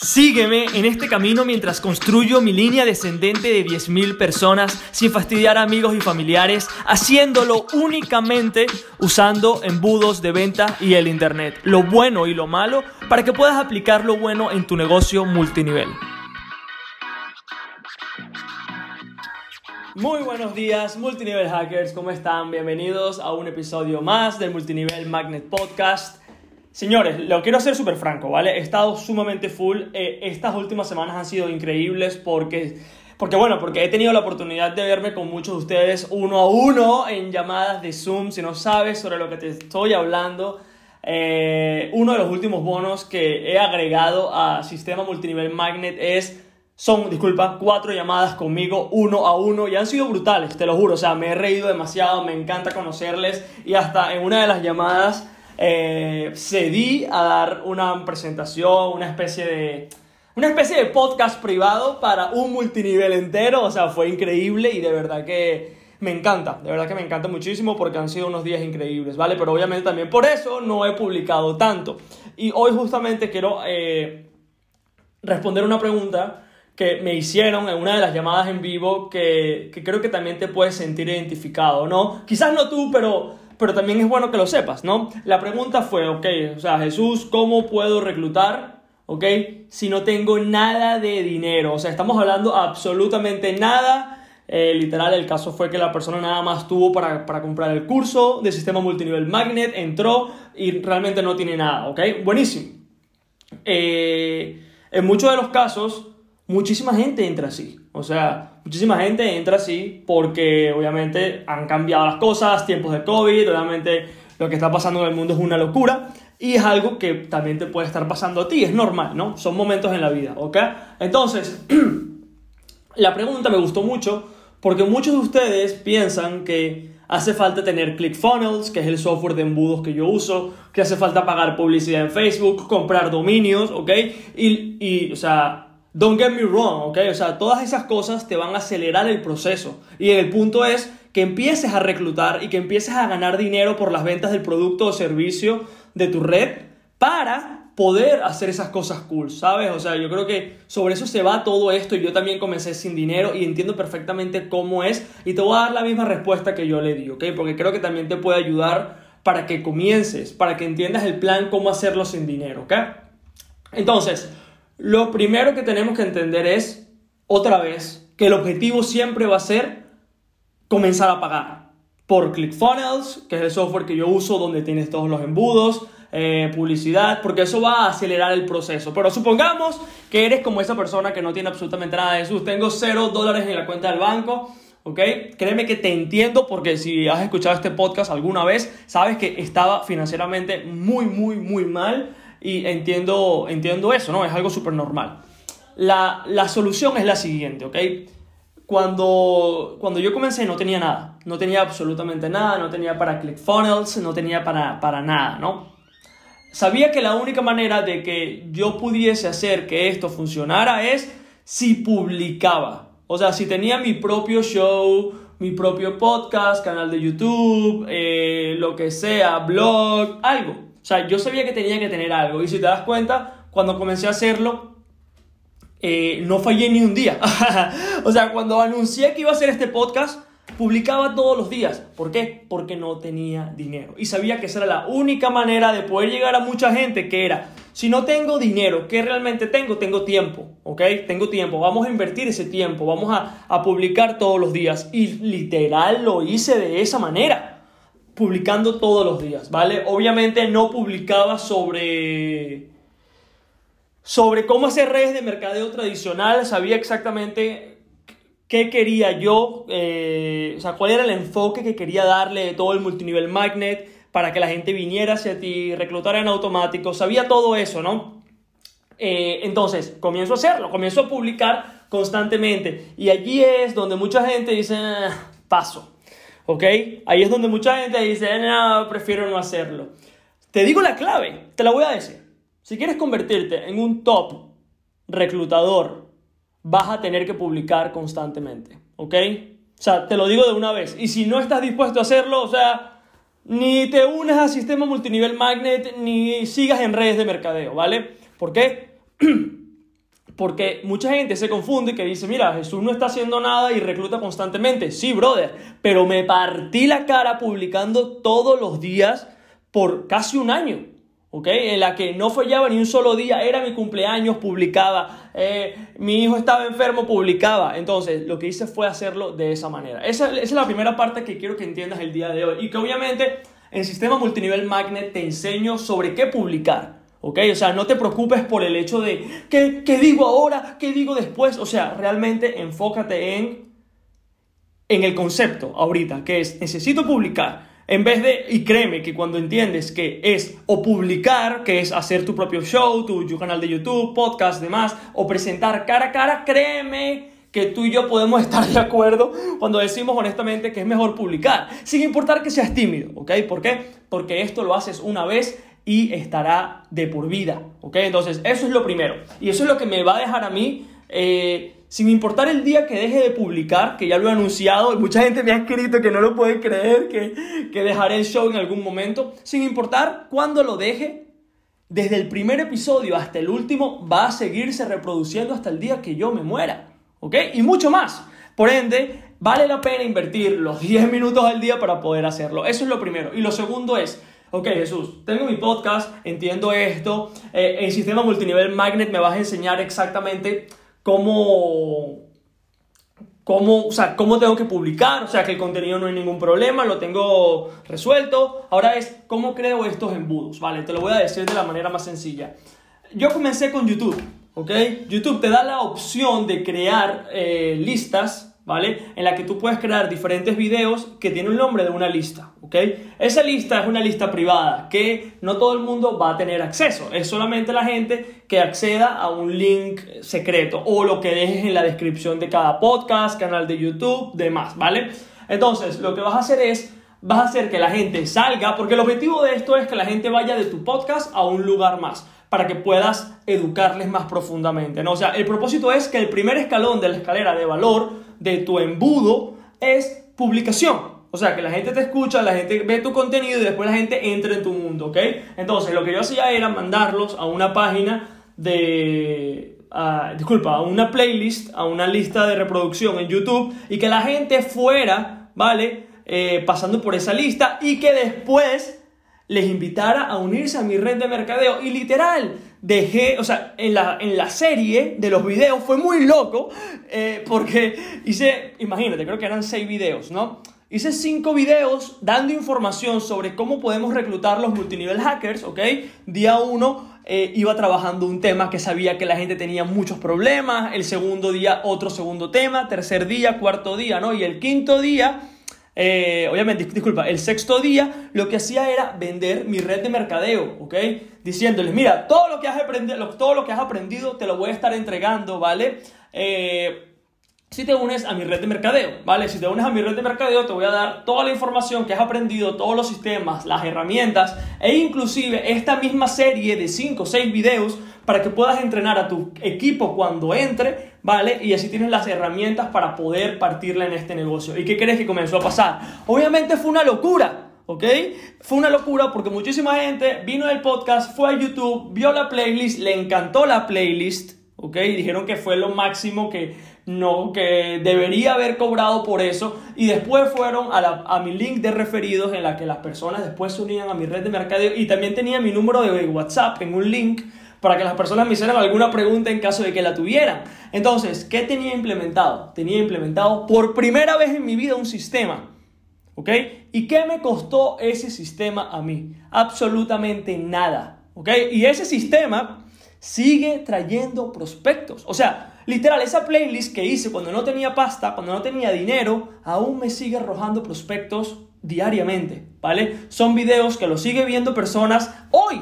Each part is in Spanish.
Sígueme en este camino mientras construyo mi línea descendente de 10.000 personas sin fastidiar a amigos y familiares, haciéndolo únicamente usando embudos de venta y el Internet, lo bueno y lo malo, para que puedas aplicar lo bueno en tu negocio multinivel. Muy buenos días, multinivel hackers, ¿cómo están? Bienvenidos a un episodio más del Multinivel Magnet Podcast. Señores, lo quiero ser súper franco, ¿vale? He estado sumamente full. Eh, estas últimas semanas han sido increíbles porque, porque, bueno, porque he tenido la oportunidad de verme con muchos de ustedes uno a uno en llamadas de Zoom. Si no sabes sobre lo que te estoy hablando, eh, uno de los últimos bonos que he agregado a Sistema Multinivel Magnet es son, disculpa, cuatro llamadas conmigo uno a uno y han sido brutales, te lo juro. O sea, me he reído demasiado, me encanta conocerles y hasta en una de las llamadas eh, cedí a dar una presentación, una especie de... Una especie de podcast privado para un multinivel entero, o sea, fue increíble y de verdad que me encanta, de verdad que me encanta muchísimo porque han sido unos días increíbles, ¿vale? Pero obviamente también por eso no he publicado tanto. Y hoy justamente quiero eh, responder una pregunta que me hicieron en una de las llamadas en vivo que, que creo que también te puedes sentir identificado, ¿no? Quizás no tú, pero pero también es bueno que lo sepas, ¿no? La pregunta fue, ok, o sea, Jesús, ¿cómo puedo reclutar? ¿Ok? Si no tengo nada de dinero, o sea, estamos hablando absolutamente nada. Eh, literal, el caso fue que la persona nada más tuvo para, para, comprar el curso de sistema multinivel magnet, entró y realmente no tiene nada, ¿ok? Buenísimo. Eh, en muchos de los casos, muchísima gente entra así. O sea, muchísima gente entra así porque obviamente han cambiado las cosas, tiempos de COVID, obviamente lo que está pasando en el mundo es una locura y es algo que también te puede estar pasando a ti, es normal, ¿no? Son momentos en la vida, ¿ok? Entonces, la pregunta me gustó mucho porque muchos de ustedes piensan que hace falta tener ClickFunnels, que es el software de embudos que yo uso, que hace falta pagar publicidad en Facebook, comprar dominios, ¿ok? Y, y o sea, Don't get me wrong, ¿ok? O sea, todas esas cosas te van a acelerar el proceso. Y el punto es que empieces a reclutar y que empieces a ganar dinero por las ventas del producto o servicio de tu red para poder hacer esas cosas cool, ¿sabes? O sea, yo creo que sobre eso se va todo esto y yo también comencé sin dinero y entiendo perfectamente cómo es y te voy a dar la misma respuesta que yo le di, ¿ok? Porque creo que también te puede ayudar para que comiences, para que entiendas el plan cómo hacerlo sin dinero, ¿ok? Entonces, lo primero que tenemos que entender es, otra vez, que el objetivo siempre va a ser comenzar a pagar por ClickFunnels, que es el software que yo uso donde tienes todos los embudos, eh, publicidad, porque eso va a acelerar el proceso. Pero supongamos que eres como esa persona que no tiene absolutamente nada de eso. Tengo cero dólares en la cuenta del banco. ¿ok? Créeme que te entiendo porque si has escuchado este podcast alguna vez, sabes que estaba financieramente muy, muy, muy mal y entiendo, entiendo eso, ¿no? Es algo súper normal. La, la, solución es la siguiente, ¿ok? Cuando, cuando yo comencé no tenía nada, no tenía absolutamente nada, no tenía para ClickFunnels, no tenía para, para nada, ¿no? Sabía que la única manera de que yo pudiese hacer que esto funcionara es si publicaba. O sea, si tenía mi propio show, mi propio podcast, canal de YouTube, eh, lo que sea, blog, algo. Sea, yo sabía que tenía que tener algo. Y si te das cuenta, cuando comencé a hacerlo, eh, no fallé ni un día. o sea, cuando anuncié que iba a hacer este podcast, publicaba todos los días. ¿Por qué? Porque no tenía dinero. Y sabía que esa era la única manera de poder llegar a mucha gente, que era, si no tengo dinero, ¿qué realmente tengo? Tengo tiempo, ¿ok? Tengo tiempo. Vamos a invertir ese tiempo, vamos a, a publicar todos los días. Y literal lo hice de esa manera publicando todos los días, ¿vale? Obviamente no publicaba sobre sobre cómo hacer redes de mercadeo tradicional, sabía exactamente qué quería yo, eh, o sea, cuál era el enfoque que quería darle de todo el multinivel magnet para que la gente viniera hacia ti, reclutara en automático, sabía todo eso, ¿no? Eh, entonces, comienzo a hacerlo, comienzo a publicar constantemente y allí es donde mucha gente dice, ah, paso, ¿Ok? Ahí es donde mucha gente dice, no, prefiero no hacerlo. Te digo la clave, te la voy a decir. Si quieres convertirte en un top reclutador, vas a tener que publicar constantemente. ¿Ok? O sea, te lo digo de una vez. Y si no estás dispuesto a hacerlo, o sea, ni te unes al sistema multinivel magnet, ni sigas en redes de mercadeo, ¿vale? ¿Por qué? Porque mucha gente se confunde que dice, mira, Jesús no está haciendo nada y recluta constantemente. Sí, brother, pero me partí la cara publicando todos los días por casi un año. ¿ok? En la que no fallaba ni un solo día, era mi cumpleaños, publicaba, eh, mi hijo estaba enfermo, publicaba. Entonces, lo que hice fue hacerlo de esa manera. Esa, esa, es la primera parte que quiero que entiendas el día de hoy. Y que obviamente en Sistema Multinivel Magnet te enseño sobre qué publicar. ¿Ok? O sea, no te preocupes por el hecho de ¿qué, qué digo ahora? ¿Qué digo después? O sea, realmente enfócate en, en el concepto ahorita, que es necesito publicar en vez de, y créeme que cuando entiendes que es o publicar, que es hacer tu propio show, tu, canal de YouTube, podcast, demás, o presentar cara a cara, créeme que tú y yo podemos estar de acuerdo cuando decimos honestamente que es mejor publicar, sin importar que seas tímido, ¿ok? ¿Por qué? Porque esto lo haces una vez y estará de por vida, ¿ok? Entonces, eso es lo primero. Y eso es lo que me va a dejar a mí eh, sin importar el día que deje de publicar, que ya lo he anunciado, mucha gente me ha escrito que no lo puede creer, que, que dejaré el show en algún momento, sin importar cuándo lo deje, desde el primer episodio hasta el último va a seguirse reproduciendo hasta el día que yo me muera, ¿ok? Y mucho más. Por ende, vale la pena invertir los 10 minutos al día para poder hacerlo. Eso es lo primero. Y lo segundo es, ok Jesús, tengo mi podcast, entiendo esto, eh, el sistema multinivel Magnet me vas a enseñar exactamente cómo, cómo, o sea, cómo tengo que publicar, o sea, que el contenido no hay ningún problema, lo tengo resuelto. Ahora es cómo creo estos embudos, ¿vale? Te lo voy a decir de la manera más sencilla. Yo comencé con YouTube, ¿ok? YouTube te da la opción de crear eh, listas ¿vale? En la que tú puedes crear diferentes videos que tienen el nombre de una lista, ¿ok? Esa lista es una lista privada que no todo el mundo va a tener acceso, es solamente la gente que acceda a un link secreto o lo que dejes en la descripción de cada podcast, canal de YouTube, demás, ¿vale? Entonces, lo que vas a hacer es vas a hacer que la gente salga, porque el objetivo de esto es que la gente vaya de tu podcast a un lugar más, para que puedas educarles más profundamente, ¿no? O sea, el propósito es que el primer escalón de la escalera de valor de tu embudo es publicación. O sea, que la gente te escucha, la gente ve tu contenido y después la gente entra en tu mundo, ¿ok? Entonces, lo que yo hacía era mandarlos a una página de... disculpa, a una playlist, a una lista de reproducción en YouTube y que la gente fuera, ¿vale? Eh, pasando por esa lista y que después les invitara a unirse a mi red de mercadeo. Y literal, dejé, o sea, en la, en la serie de los videos fue muy loco, eh, porque hice, imagínate, creo que eran seis videos, ¿no? Hice cinco videos dando información sobre cómo podemos reclutar los multinivel hackers, ¿ok? Día uno eh, iba trabajando un tema que sabía que la gente tenía muchos problemas, el segundo día otro segundo tema, tercer día, cuarto día, ¿no? Y el quinto día eh, obviamente, disculpa, el sexto día lo que hacía era vender mi red de mercadeo, ¿ok? Diciéndoles, mira, todo lo que has aprendido, todo lo que has aprendido te lo voy a estar entregando, ¿vale? Eh, si te unes a mi red de mercadeo, ¿vale? Si te unes a mi red de mercadeo, te voy a dar toda la información que has aprendido, todos los sistemas, las herramientas e inclusive esta misma serie de 5 o 6 videos para que puedas entrenar a tu equipo cuando entre, ¿vale? Y así tienes las herramientas para poder partirla en este negocio. ¿Y qué crees que comenzó a pasar? Obviamente fue una locura. ¿ok? Fue una locura porque muchísima gente vino del podcast, fue a YouTube, vio la playlist, le encantó la playlist, ¿ok? Y dijeron que fue lo máximo que no, que debería haber cobrado por eso. Y después fueron a, a mi link de referidos en la que las personas después se unían a mi red de mercadeo y también tenía mi número de WhatsApp en un link para que las personas me hicieran alguna pregunta en caso de que la tuvieran. Entonces, ¿qué tenía implementado? Tenía implementado por primera vez en mi vida un sistema. ¿Ok? ¿Y qué me costó ese sistema a mí? Absolutamente nada. ¿Ok? Y ese sistema sigue trayendo prospectos. O sea, literal, esa playlist que hice cuando no tenía pasta, cuando no tenía dinero, aún me sigue arrojando prospectos diariamente. ¿Vale? Son videos que lo sigue viendo personas hoy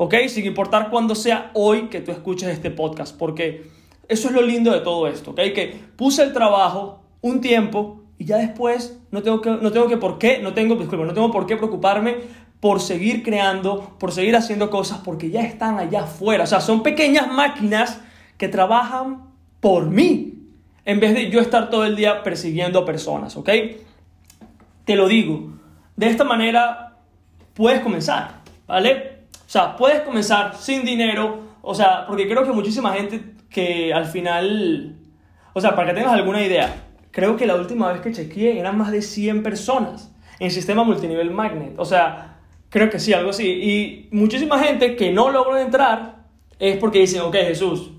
¿ok? Sin importar cuándo sea hoy que tú escuches este podcast, porque eso es lo lindo de todo esto, ¿ok? Que puse el trabajo un tiempo y ya después no tengo que, no tengo que por qué, no tengo, disculpa, no tengo por qué preocuparme por seguir creando, por seguir haciendo cosas, porque ya están allá afuera. O sea, son pequeñas máquinas que trabajan por mí, en vez de yo estar todo el día persiguiendo a personas, ¿ok? Te lo digo, de esta manera puedes comenzar, ¿vale? O sea, puedes comenzar sin dinero, o sea, porque creo que muchísima gente que al final, o sea, para que tengas alguna idea, creo que la última vez que chequeé eran más de 100 personas en sistema multinivel magnet. O sea, creo que sí, algo así. Y muchísima gente que no logró entrar es porque dicen, ok, Jesús,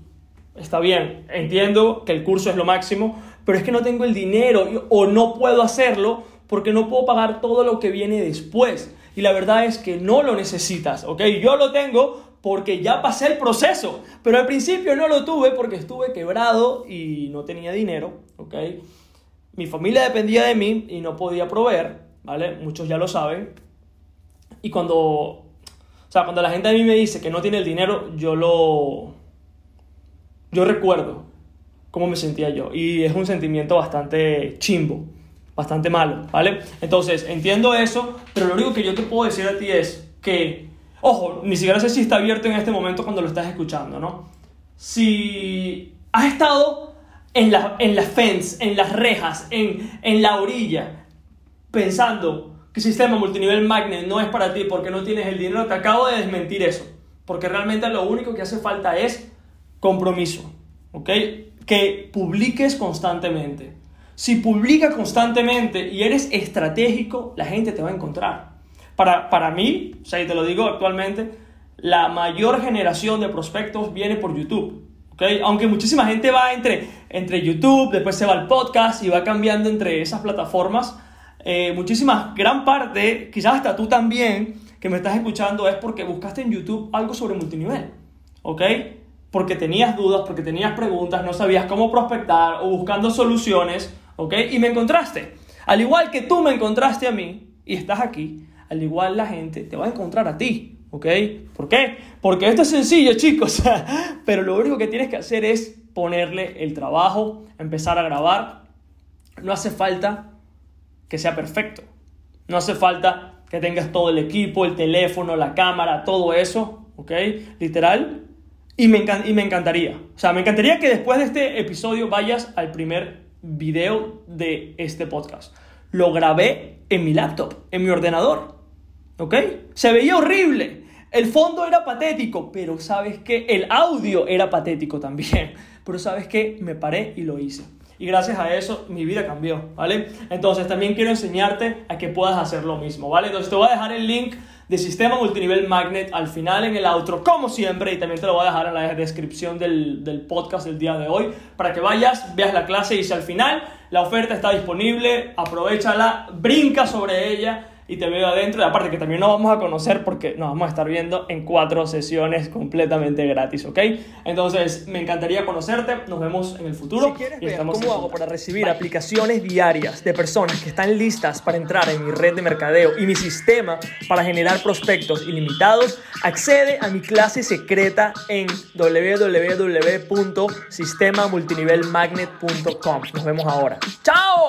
está bien, entiendo que el curso es lo máximo, pero es que no tengo el dinero o no puedo hacerlo porque no puedo pagar todo lo que viene después. Y la verdad es que no lo necesitas, ¿ok? Yo lo tengo porque ya pasé el proceso, pero al principio no lo tuve porque estuve quebrado y no tenía dinero, ¿ok? Mi familia dependía de mí y no podía proveer, ¿vale? Muchos ya lo saben. Y cuando, o sea, cuando la gente a mí me dice que no tiene el dinero, yo lo, yo recuerdo cómo me sentía yo. Y es un sentimiento bastante chimbo, bastante malo, ¿vale? Entonces, entiendo eso, pero lo único que yo te puedo decir a ti es que, ojo, ni siquiera sé si está abierto en este momento cuando lo estás escuchando, ¿no? Si has estado en la, en la fence, en las rejas, en, en la orilla, pensando sistema multinivel magnet no es para ti porque no tienes el dinero, te acabo de desmentir eso. Porque realmente lo único que hace falta es compromiso, ¿ok? Que publiques constantemente. Si publicas constantemente y eres estratégico, la gente te va a encontrar. Para, para mí, o sea, y te lo digo actualmente, la mayor generación de prospectos viene por YouTube. ¿okay? Aunque muchísima gente va entre, entre YouTube, después se va al podcast y va cambiando entre esas plataformas, eh, muchísimas, gran parte, quizás hasta tú también, que me estás escuchando, es porque buscaste en YouTube algo sobre multinivel. ¿Ok? Porque tenías dudas, porque tenías preguntas, no sabías cómo prospectar o buscando soluciones. ¿Ok? Y me encontraste. Al igual que tú me encontraste a mí y estás aquí, al igual la gente te va a encontrar a ti. ¿Ok? ¿Por qué? Porque esto es sencillo, chicos. Pero lo único que tienes que hacer es ponerle el trabajo, empezar a grabar. No hace falta que sea perfecto. No hace falta que tengas todo el equipo, el teléfono, la cámara, todo eso, ¿ok? Literal. Y me, y me encantaría. O sea, me encantaría que después de este episodio vayas al primer video de este podcast. Lo grabé en mi laptop, en mi ordenador. ¿Ok? Se veía horrible. El fondo era patético, pero sabes que el audio era patético también. Pero sabes que me paré y lo hice y gracias a eso mi vida cambió, ¿vale? Entonces también quiero enseñarte a que puedas hacer lo mismo, ¿vale? Entonces te voy a dejar el link de Sistema Multinivel Magnet al final en el outro, como siempre, y también te lo voy a dejar en la descripción del, del podcast del día de hoy, para que vayas, veas la clase y si al final la oferta está disponible, aprovechala, brinca sobre ella y te veo adentro. Y aparte que también nos vamos a conocer porque nos vamos a estar viendo en cuatro sesiones completamente gratis, ¿ok? Entonces, me encantaría conocerte. Nos vemos en el futuro. Si quieres ver cómo hago para recibir aplicaciones diarias de personas que están listas para entrar en mi red de mercadeo y mi sistema para generar prospectos ilimitados, accede a mi clase secreta en www.sistemamultinivelmagnet.com. Nos vemos ahora. ¡Chao!